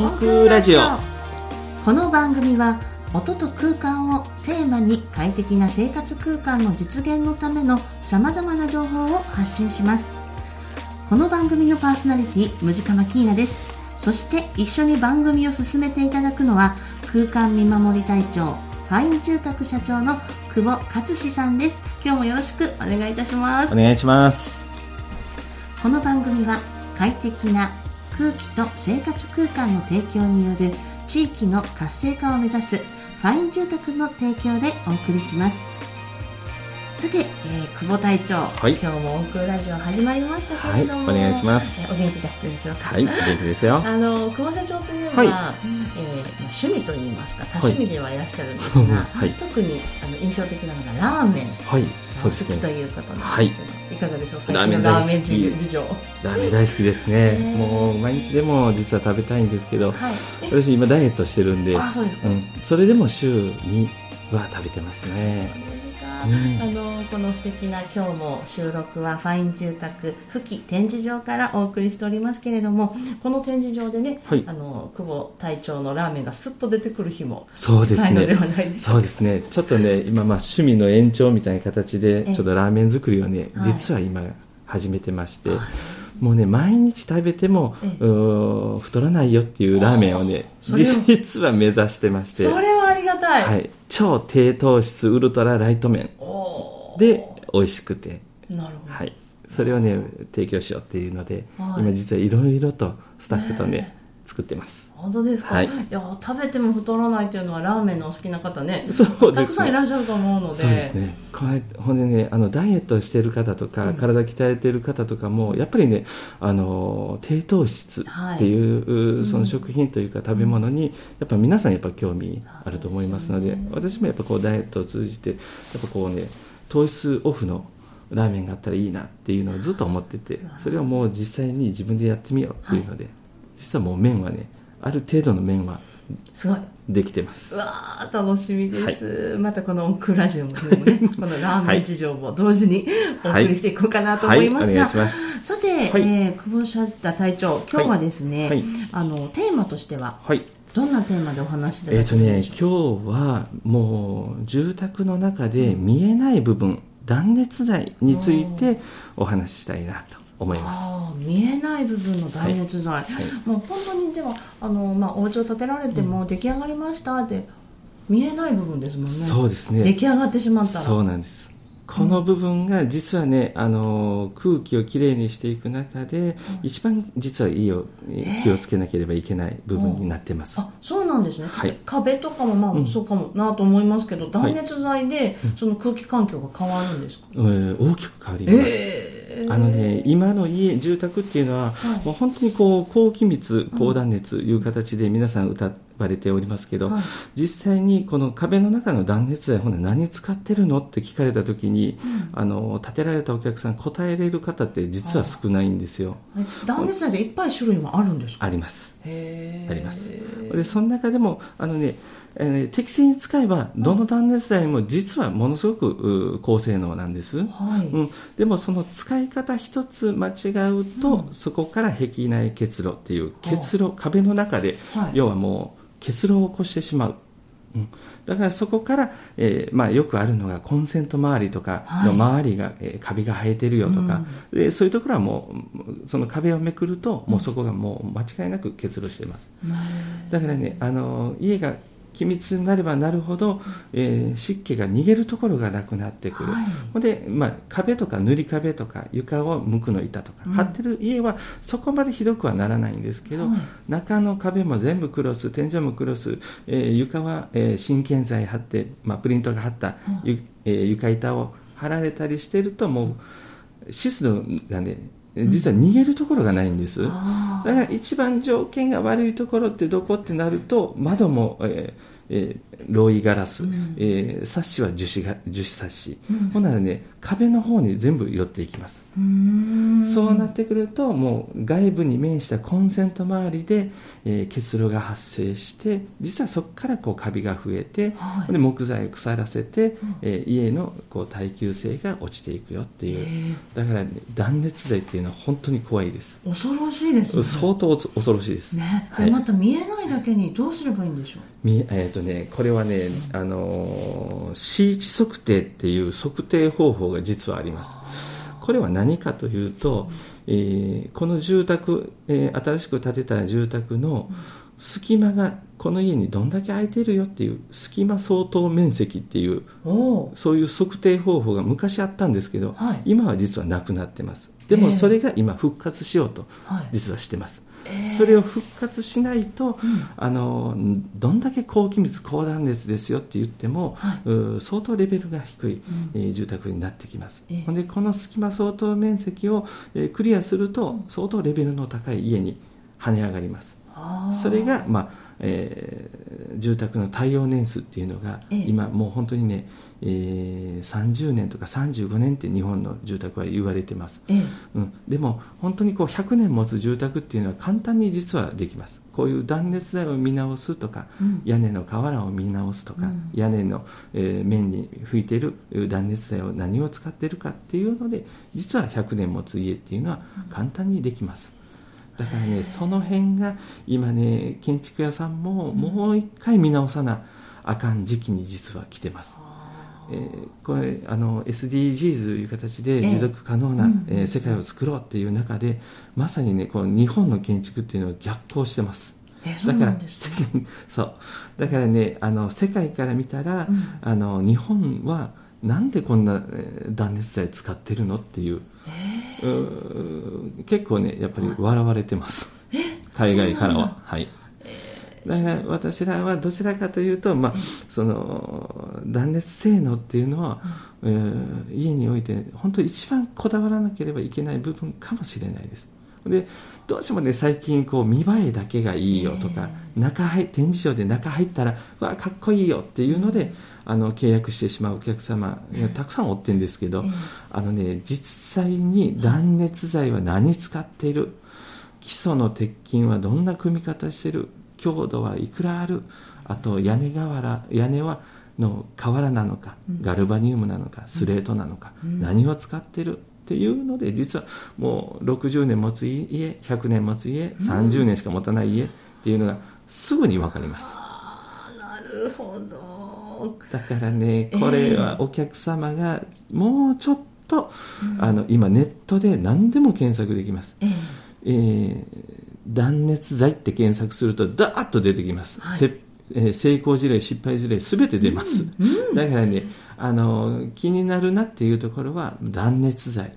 音空ラジオ。この番組は音と空間をテーマに快適な生活空間の実現のためのさまざまな情報を発信します。この番組のパーソナリティムジカマキーナです。そして一緒に番組を進めていただくのは空間見守り隊長ファイン住宅社長の久保勝志さんです。今日もよろしくお願いいたします。お願いします。この番組は快適な空気と生活空間の提供による地域の活性化を目指すファイン住宅の提供でお送りします。さて、えー、久保隊長、はい、今日も音空ラジオ始まりましたけれども、はい、お願いします、えー、お元気でしたでしょうか？はい元気ですよ。あの久保社長といえば、はい、えー、趣味といいますか多趣味ではいらっしゃるんですが、はい、特にあの印象的なのがラーメン。はいそうですね。好きということなんですけど、はい、いかがでしょう？ラーメンラーメン事情。ラーメン大好きですね、もう毎日でも実は食べたいんですけど、はい、私今ダイエットしてるんであそうですん、それでも週には食べてますねうん、あのこの素敵な今日も収録はファイン住宅付近展示場からお送りしておりますけれどもこの展示場でね、はい、あの久保隊長のラーメンがすっと出てくる日も近いのではないでしょうかそうです。ねちょっとね。今まあ趣味の延長みたいな形でちょっとラーメン作りをね実は今始めてまして、もうね毎日食べても太らないよっていうラーメンをね実は目指してまして。それはありがたい、はい、超低糖質ウルトラライト麺。で美味しくて。なるほど、はい、それをね提供しようっていうので、はい、今実はいろいろとスタッフとね、作ってます。本当ですか、はい、いや食べても太らないっていうのはラーメンのお好きな方ねそうですね。たくさんいらっしゃると思うので。そうですね。ほんでねあのダイエットしてる方とか、うん、体鍛えてる方とかもやっぱりねあの低糖質っていう、はい、その食品というか食べ物に、やっぱ皆さんやっぱ興味あると思いますので、私もやっぱこうダイエットを通じてやっぱこうね糖質オフのラーメンがあったらいいなっていうのをずっと思っててそれをもう実際に自分でやってみようっていうので、はい実はもう麺はねある程度の麺はすごい。できてます。わあ楽しみです、はい、またこのオクラジオもねこのラーメン事情も同時にお送りしていこうかなと思いますが、はい。はい、す。さて、はい、えー、久保社隊長今日はですね、あのテーマとしては、はい。どんなテーマでお話しいただけえっ、ー、とね、今日はもう住宅の中で見えない部分、断熱材についてお話ししたいなと思います。見えない部分の断熱材、はい。はい、もう本当にではあの、まあ、お家を建てられても出来上がりましたって見えない部分ですもんね。そうですね。出来上がってしまったら。そうなんです。この部分が実はね、あの空気をきれいにしていく中で、一番実はいいを気をつけなければいけない部分になってます、あそうなんですね、はい、壁とかもまあそうかもなと思いますけど、断熱材でその空気環境が変わるんですか、うん、大きく変わります、えーあのね、今の家、住宅っていうのは、はい、もう本当にこう高気密、高断熱いう形で皆さん歌われておりますけど、はい、実際にこの壁の中の断熱材、ほんで何使ってるのって聞かれたときに、うん、あの、建てられたお客さん答えれる方って実は少ないんですよ。断熱材でいっぱい種類もあるんですか？あります。あります。で、その中でも、あのね、えー、適正に使えばどの断熱材も実はものすごく高性能なんです、はい。うん、でもその使い方一つ間違うと、うん、そこから壁内結露っていう結露壁の中で、はい、要はもう結露を起こしてしまう、うん、だからそこから、えーまあ、よくあるのがコンセント周りとかの周りが、はい、えー、カビが生えてるよとか、うん、でそういうところはもうその壁をめくるともうそこがもう間違いなく結露しています、だからねあの家が気密になればなるほど、えー、湿気が逃げるところがなくなってくる、はい、で、まあ、壁とか塗り壁とか床を無垢の板とか、うん、貼ってる家はそこまでひどくはならないんですけど、はい、中の壁も全部クロス天井もクロス、えー、床は、えー、真剣材貼って、まあ、プリントが貼った、うん、えー、床板を貼られたりしてるともう湿度がね実は逃げるところがないんです、うん、だから一番条件が悪いところってどこってなると窓も、えーえー、ロイガラス、うん、えー、サッシは樹脂が樹脂サッシ、うん、ほんならね壁の方に全部寄っていきます。そうなってくるともう外部に面したコンセント周りで、えー、結露が発生して実はそこからこうカビが増えて、はい、で木材を腐らせて、うん、えー、家のこう耐久性が落ちていくよっていう。だから、ね、断熱材っていうのは本当に怖いです。恐ろしいです、ね、相当恐ろしいです、ね。はい、また見えないだけにどうすればいいんでしょう？み、えーとね、これはね、あのー、C 値測定っていう測定方法が実はあります。これは何かというと、えー、この住宅、えー、新しく建てた住宅の隙間がこの家にどんだけ空いてるよっていう隙間相当面積っていうそういう測定方法が昔あったんですけど、はい、今は実はなくなってますでもそれが今復活しようと実はしてます、それを復活しないと、うん、あのどんだけ高気密高断熱ですよって言っても、はい、相当レベルが低い、うん、えー、住宅になってきます、えー、でこの隙間相当面積を、えー、クリアすると相当レベルの高い家に跳ね上がります。それが、まあえー、住宅の耐用年数っていうのが、えー、今もう本当にねえー、30年とか35年って日本の住宅は言われてます、ええ、うん、でも本当にこう100年持つ住宅っていうのは簡単に実はできます。こういう断熱材を見直すとか、うん、屋根の瓦を見直すとか、うん、屋根の、えー、面に拭いている断熱材を何を使っているかっていうので実は100年持つ家っていうのは簡単にできます、だからねその辺が今ね建築屋さんももう一回見直さなあかん時期に実は来てます、えー、これあの SDGs という形で持続可能な、えー、えー、世界を作ろうっていう中でまさにねこの日本の建築っていうのは逆行してます。だから そう。だからねあの世界から見たら、うん、あの日本はなんでこんな断熱材使ってるのっていう。う結構ねやっぱり笑われてます、海外からは。はいだから私らはどちらかというと、まあ、その断熱性能っていうのは、えー、家において本当に一番こだわらなければいけない部分かもしれないです。でどうしてもね最近こう見栄えだけがいいよとか、中入展示場で中入ったらわかっこいいよっていうので、あの契約してしまうお客様たくさんおってるんですけど、あのね実際に断熱材は何使っている基礎の鉄筋はどんな組み方してる強度はいくらある？あと屋根瓦屋根はの瓦なのかガルバニウムなのかスレートなのか、何を使ってるっていうので実はもう60年持つ家100年持つ家30年しか持たない家っていうのがすぐに分かります、なるほど。だからねこれはお客様がもうちょっと、えー、あの今ネットで何でも検索できます、えーえー断熱材って検索するとダーッと出てきます、はい、えー、成功事例失敗事例すべて出ます、うんうん、だからねあの気になるなっていうところは断熱材。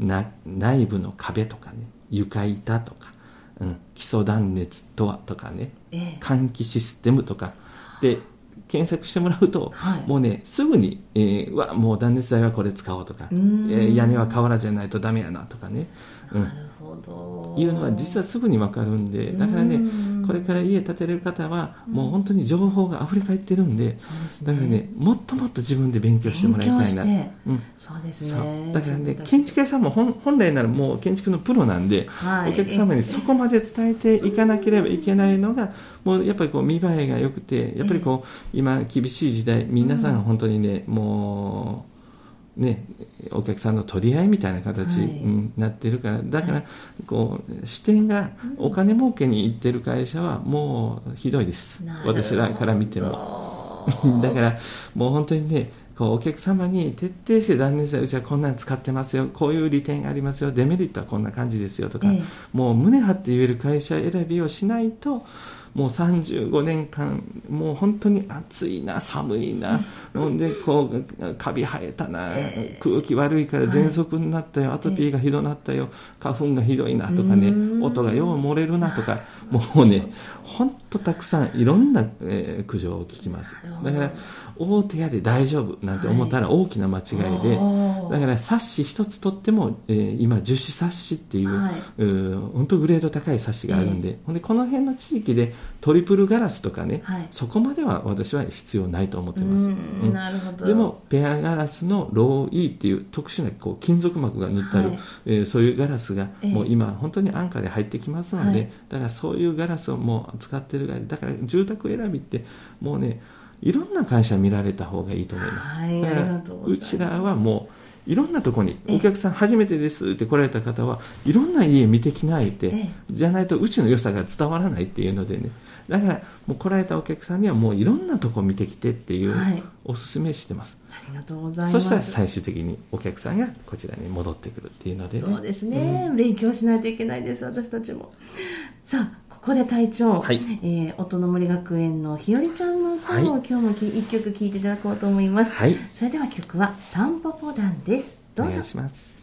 な内部の壁とかね床板とか、うん、基礎断熱とはとかね、ええ、換気システムとか。で検索してもらうと、はい、もうねすぐに、えー、わもう断熱材はこれ使おうとか、えー、屋根は瓦じゃないとダメやなとかね、うんいうのは実はすぐに分かるんでだからねこれから家建てれる方はもう本当に情報があふれ返ってるんで、だからねもっともっと自分で勉強してもらいたいな、うん、そうですね。だからね建築屋さんも本本来ならもう建築のプロなんで、はい、お客様にそこまで伝えていかなければいけないのがもうやっぱりこう見栄えが良くてやっぱりこう今厳しい時代皆さん本当にね、もうね、お客さんの取り合いみたいな形になってるから、はい、だからこう視点がお金儲けにいってる会社はもうひどいです。私らから見ても。だからもう本当にねこうお客様に徹底して断熱材うちはこんなの使ってますよこういう利点がありますよデメリットはこんな感じですよとか、ええ、もう胸張って言える会社選びをしないともう35年間もう本当に暑いな寒いな、ほんでこうカビ生えたな。空気悪いから喘息になったよ、アトピーがひどなったよ。花粉がひどいなとかね。音がよう漏れるなとか。もうね本当たくさんいろんな、えー、苦情を聞きます。だから大手屋で大丈夫なんて思ったら大きな間違いで、はい、だから冊子一つとっても、えー、今樹脂冊子っていう,、はい、う本当グレード高い冊子があるんで、えー、ほんでこの辺の地域でトリプルガラスとかね、はい、そこまでは私は必要ないと思ってます、うん、なるほど。でもペアガラスのローイーっていう特殊なこう金属膜が塗ってある、はい、えー、そういうガラスがもう今本当に安価で入ってきますので、だからそういうガラスをもう使ってるだから住宅選びってもうねいろんな会社見られた方がいいと思います、はい、だからうちらはもういろんなところにお客さん初めてですって来られた方はいろんな家見てきないてじゃないとうちの良さが伝わらないっていうのでね。だからもう来られたお客さんにはもういろんなとこ見てきてっていうおすすめしてます、はい、ありがとうございます。そしたら最終的にお客さんがこちらに戻ってくるっていうので、ね、そうですね、うん、勉強しないといけないです私たちも。さあここで隊長、はい、えー、音の森学園のひよりちゃんの歌を、はい、今日も一曲聴いていただこうと思います、はい、それでは曲は「タンポポ団」です。どうぞ。お願いします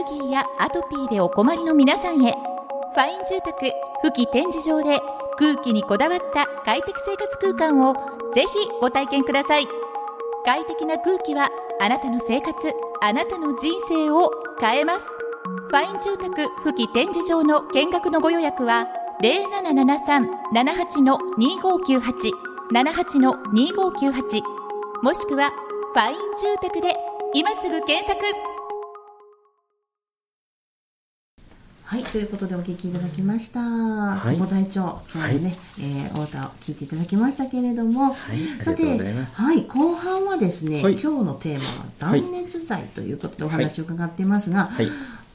ルギーやアトピーでお困りの皆さんへ。ファイン住宅富木展示場で空気にこだわった快適生活空間をぜひご体験ください。快適な空気はあなたの生活あなたの人生を変えます。ファイン住宅富木展示場の見学のご予約は0773-78-2598 78-2598もしくはファイン住宅で今すぐ検索。はい、ということでお聞きいただきました。はい、久保隊長、今日ね、はい、えー、お歌を聞いていただきましたけれども、はい、さて、はい、後半はですね、はい、今日のテーマは断熱材ということでお話を伺っていますが、はい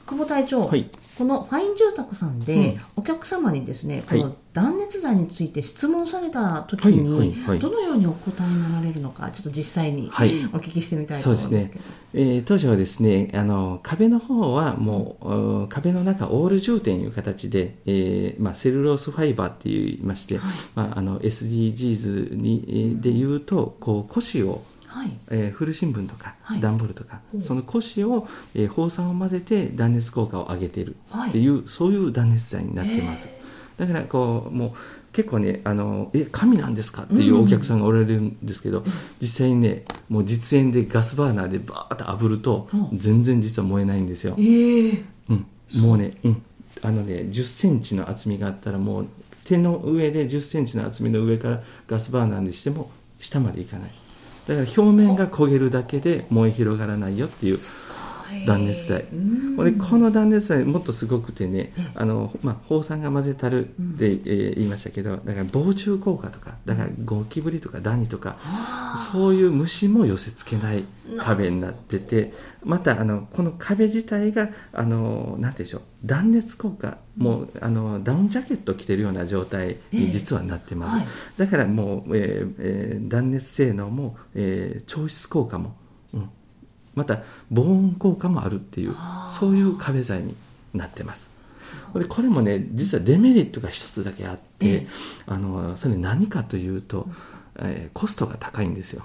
久保隊長、はい、このファイン住宅さんで、お客様にですね、この断熱材について質問された時に、どのようにお答えになられるのか、ちょっと実際にお聞きしてみたいと思うんですけど。ね。えー、当初はですね、あの壁の方はもう、うん、壁の中オール充填いう形で、えーまあ、セルロースファイバーって言いまして、はい、まあ、あの SDGs にで言うとこう腰をはい、えー、古新聞とか、はい、段ボールとか、その腰を、えー、放酸を混ぜて断熱効果を上げてい。るっていう、はい、そういう断熱材になってます。だからこうもう結構ねあのえ神なんですかっていうお客さんがおられるんですけど、うん、実際にねもう実演でガスバーナーでバーッと炙ると、全然実は燃えないんですよ、えー、うん、もうね、うん、あのね1 0ンチの厚みがあったらもう手の上で1 0ンチの厚みの上からガスバーナーにしても下までいかないだから表面が焦げるだけで燃え広がらないよっていう断熱材。これこの断熱材もっとすごくてねあの、まあ、放酸が混ぜたるって、えー、言いましたけどだから防虫効果とかだからゴキブリとかダニとかそういう虫も寄せ付けない壁になっててまたあのこの壁自体があのなんてでしょう断熱効果もうあのダウンジャケットを着てるような状態に実はなってます、えーはい、だからもう、えーえー、断熱性能も、えー、調湿効果も、うん、また防音効果もあるっていうそういう壁材になってます。これこれもね実はデメリットが一つだけあって、えー、あのそれ何かというと、えー、コストが高いんですよ。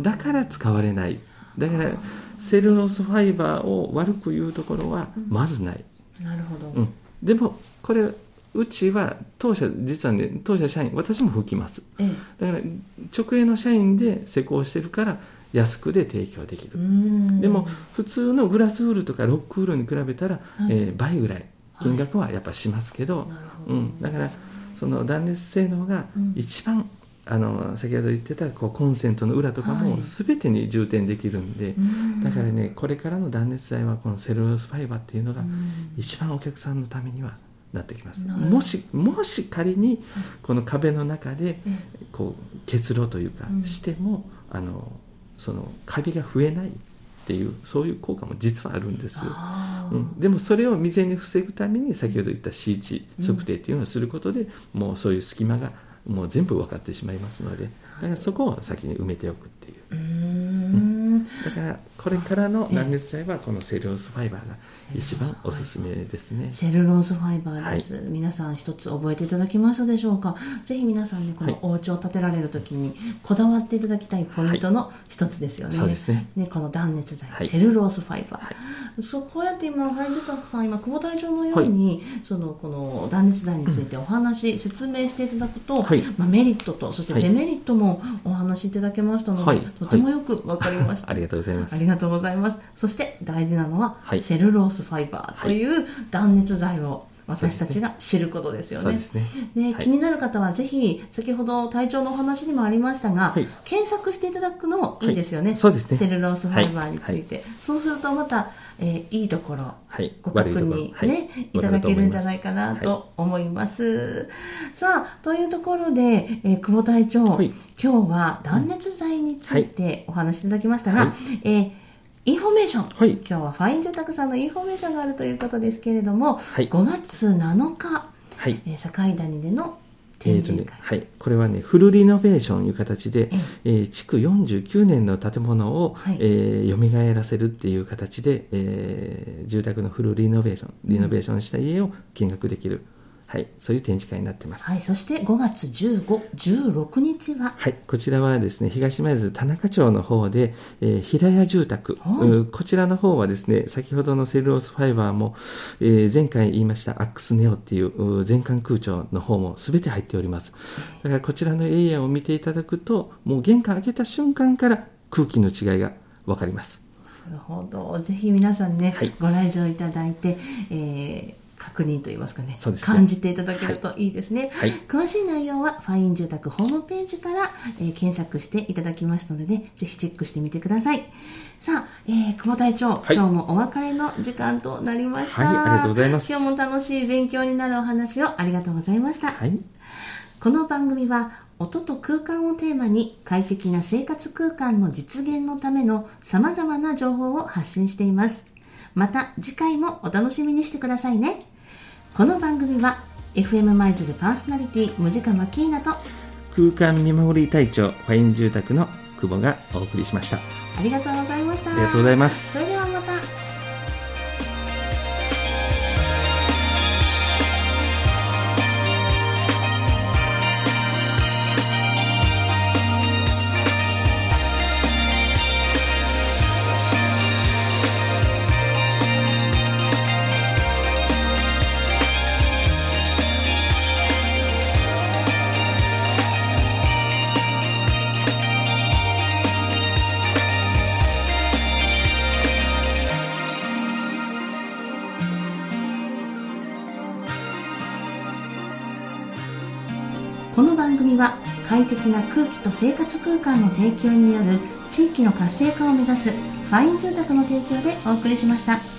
だから使われない。だからセルロースファイバーを悪く言うところはまずない、うん、なるほど、うん、でもこれうちは当社実はね当社社員私も吹きます、ええ、だから直営の社員で施工してるから安くで提供できる。でも普通のグラスウールとかロックウールに比べたら、はい、えー、倍ぐらい。金額はやっぱしますけど。はい、うん、だからその断熱性能が一番あの先ほど言ってたこうコンセントの裏とかも全てに充填できるんで、はい、だからねこれからの断熱材はこのセルロースファイバーっていうのが一番お客さんのためにはなってきます。もしもし仮にこの壁の中でこう結露というかしても、あのそのカビが増えないっていうそういう効果も実はあるんです、うん、でもそれを未然に防ぐために先ほど言った C 値測定っていうのをすることで、もうそういう隙間がもう全部分かってしまいますのでだからそこを先に埋めておくっていう。うんだからこれからの断熱材はこのセルロースファイバーが一番おすすめですね。セルロースファイバーです、はい、皆さん一つ覚えていただきましたでしょうか？ぜひ皆さんねこのお家を建てられる時にこだわっていただきたいポイントの一つですよね、はい、そうですね。ねこの断熱材、はい、セルロースファイバー、そうこうやって今ファインジュタクさん今久保隊長のように、そのこの断熱材についてお話、うん、説明していただくと、まあ、メリットとそしてデメリットもお話しいただけましたので、とてもよくわかりました、ありがとうございます。ありがとうございます。そして大事なのは、セルロースファイバーという断熱材を私たちが知ることですよね。で、ね。はい、気になる方はぜひ、先ほど体調のお話にもありましたが、はい、検索していただくのもいいですよね。はい、そうですね。セルロースファイバーについて。そうするとまた、えー、いいところ、ご確認ね、い、ただけるんじゃないかなと思います。さあ、というところで、えー、久保隊長、今日は断熱材についてお話しいただきましたが、えーインフォメーション、はい、今日はファイン住宅さんのインフォメーションがあるということですけれども、はい、5月7日、はい、えー、境谷での展示会、えーね、はい、これはねフルリノベーションいう形で、えー、築49年の建物を、はい、えー、蘇らせるっていう形で、えー、住宅のフルリノベーションリノベーションした家を見学できる、うんはい、そういう展示会になってます。はい、そして5月15、16日は？はい、こちらはですね、東前津田中町の方で、えー、平屋住宅、はい、こちらの方はですね、先ほどのセルロースファイバーも、えー、前回言いましたアックスネオっていう全館空調の方も全て入っております。だからこちらのエリアを見ていただくと、もう玄関開けた瞬間から空気の違いがわかります。なるほど。ぜひ皆さんね、はい、ご来場いただいて、えー確認といいますかね、ね、感じていただけるといいですね、はい、詳しい内容はファイン住宅ホームページから、えー、検索していただきますのでねぜひチェックしてみてください。さあ、えー、久保隊長、はい、今日もお別れの時間となりました、はい、ありがとうございます。今日も楽しい勉強になるお話をありがとうございました、はい、この番組は音と空間をテーマに快適な生活空間の実現のための様々な情報を発信していますまた次回もお楽しみにしてくださいね。この番組は FM 舞鶴パーソナリティムジカマキーナと空間見守り隊長ファイン住宅の久保がお送りしました。ありがとうございました。ありがとうございます。それではまた快適な空気と生活空間の提供による地域の活性化を目指すファイン住宅の提供でお送りしました。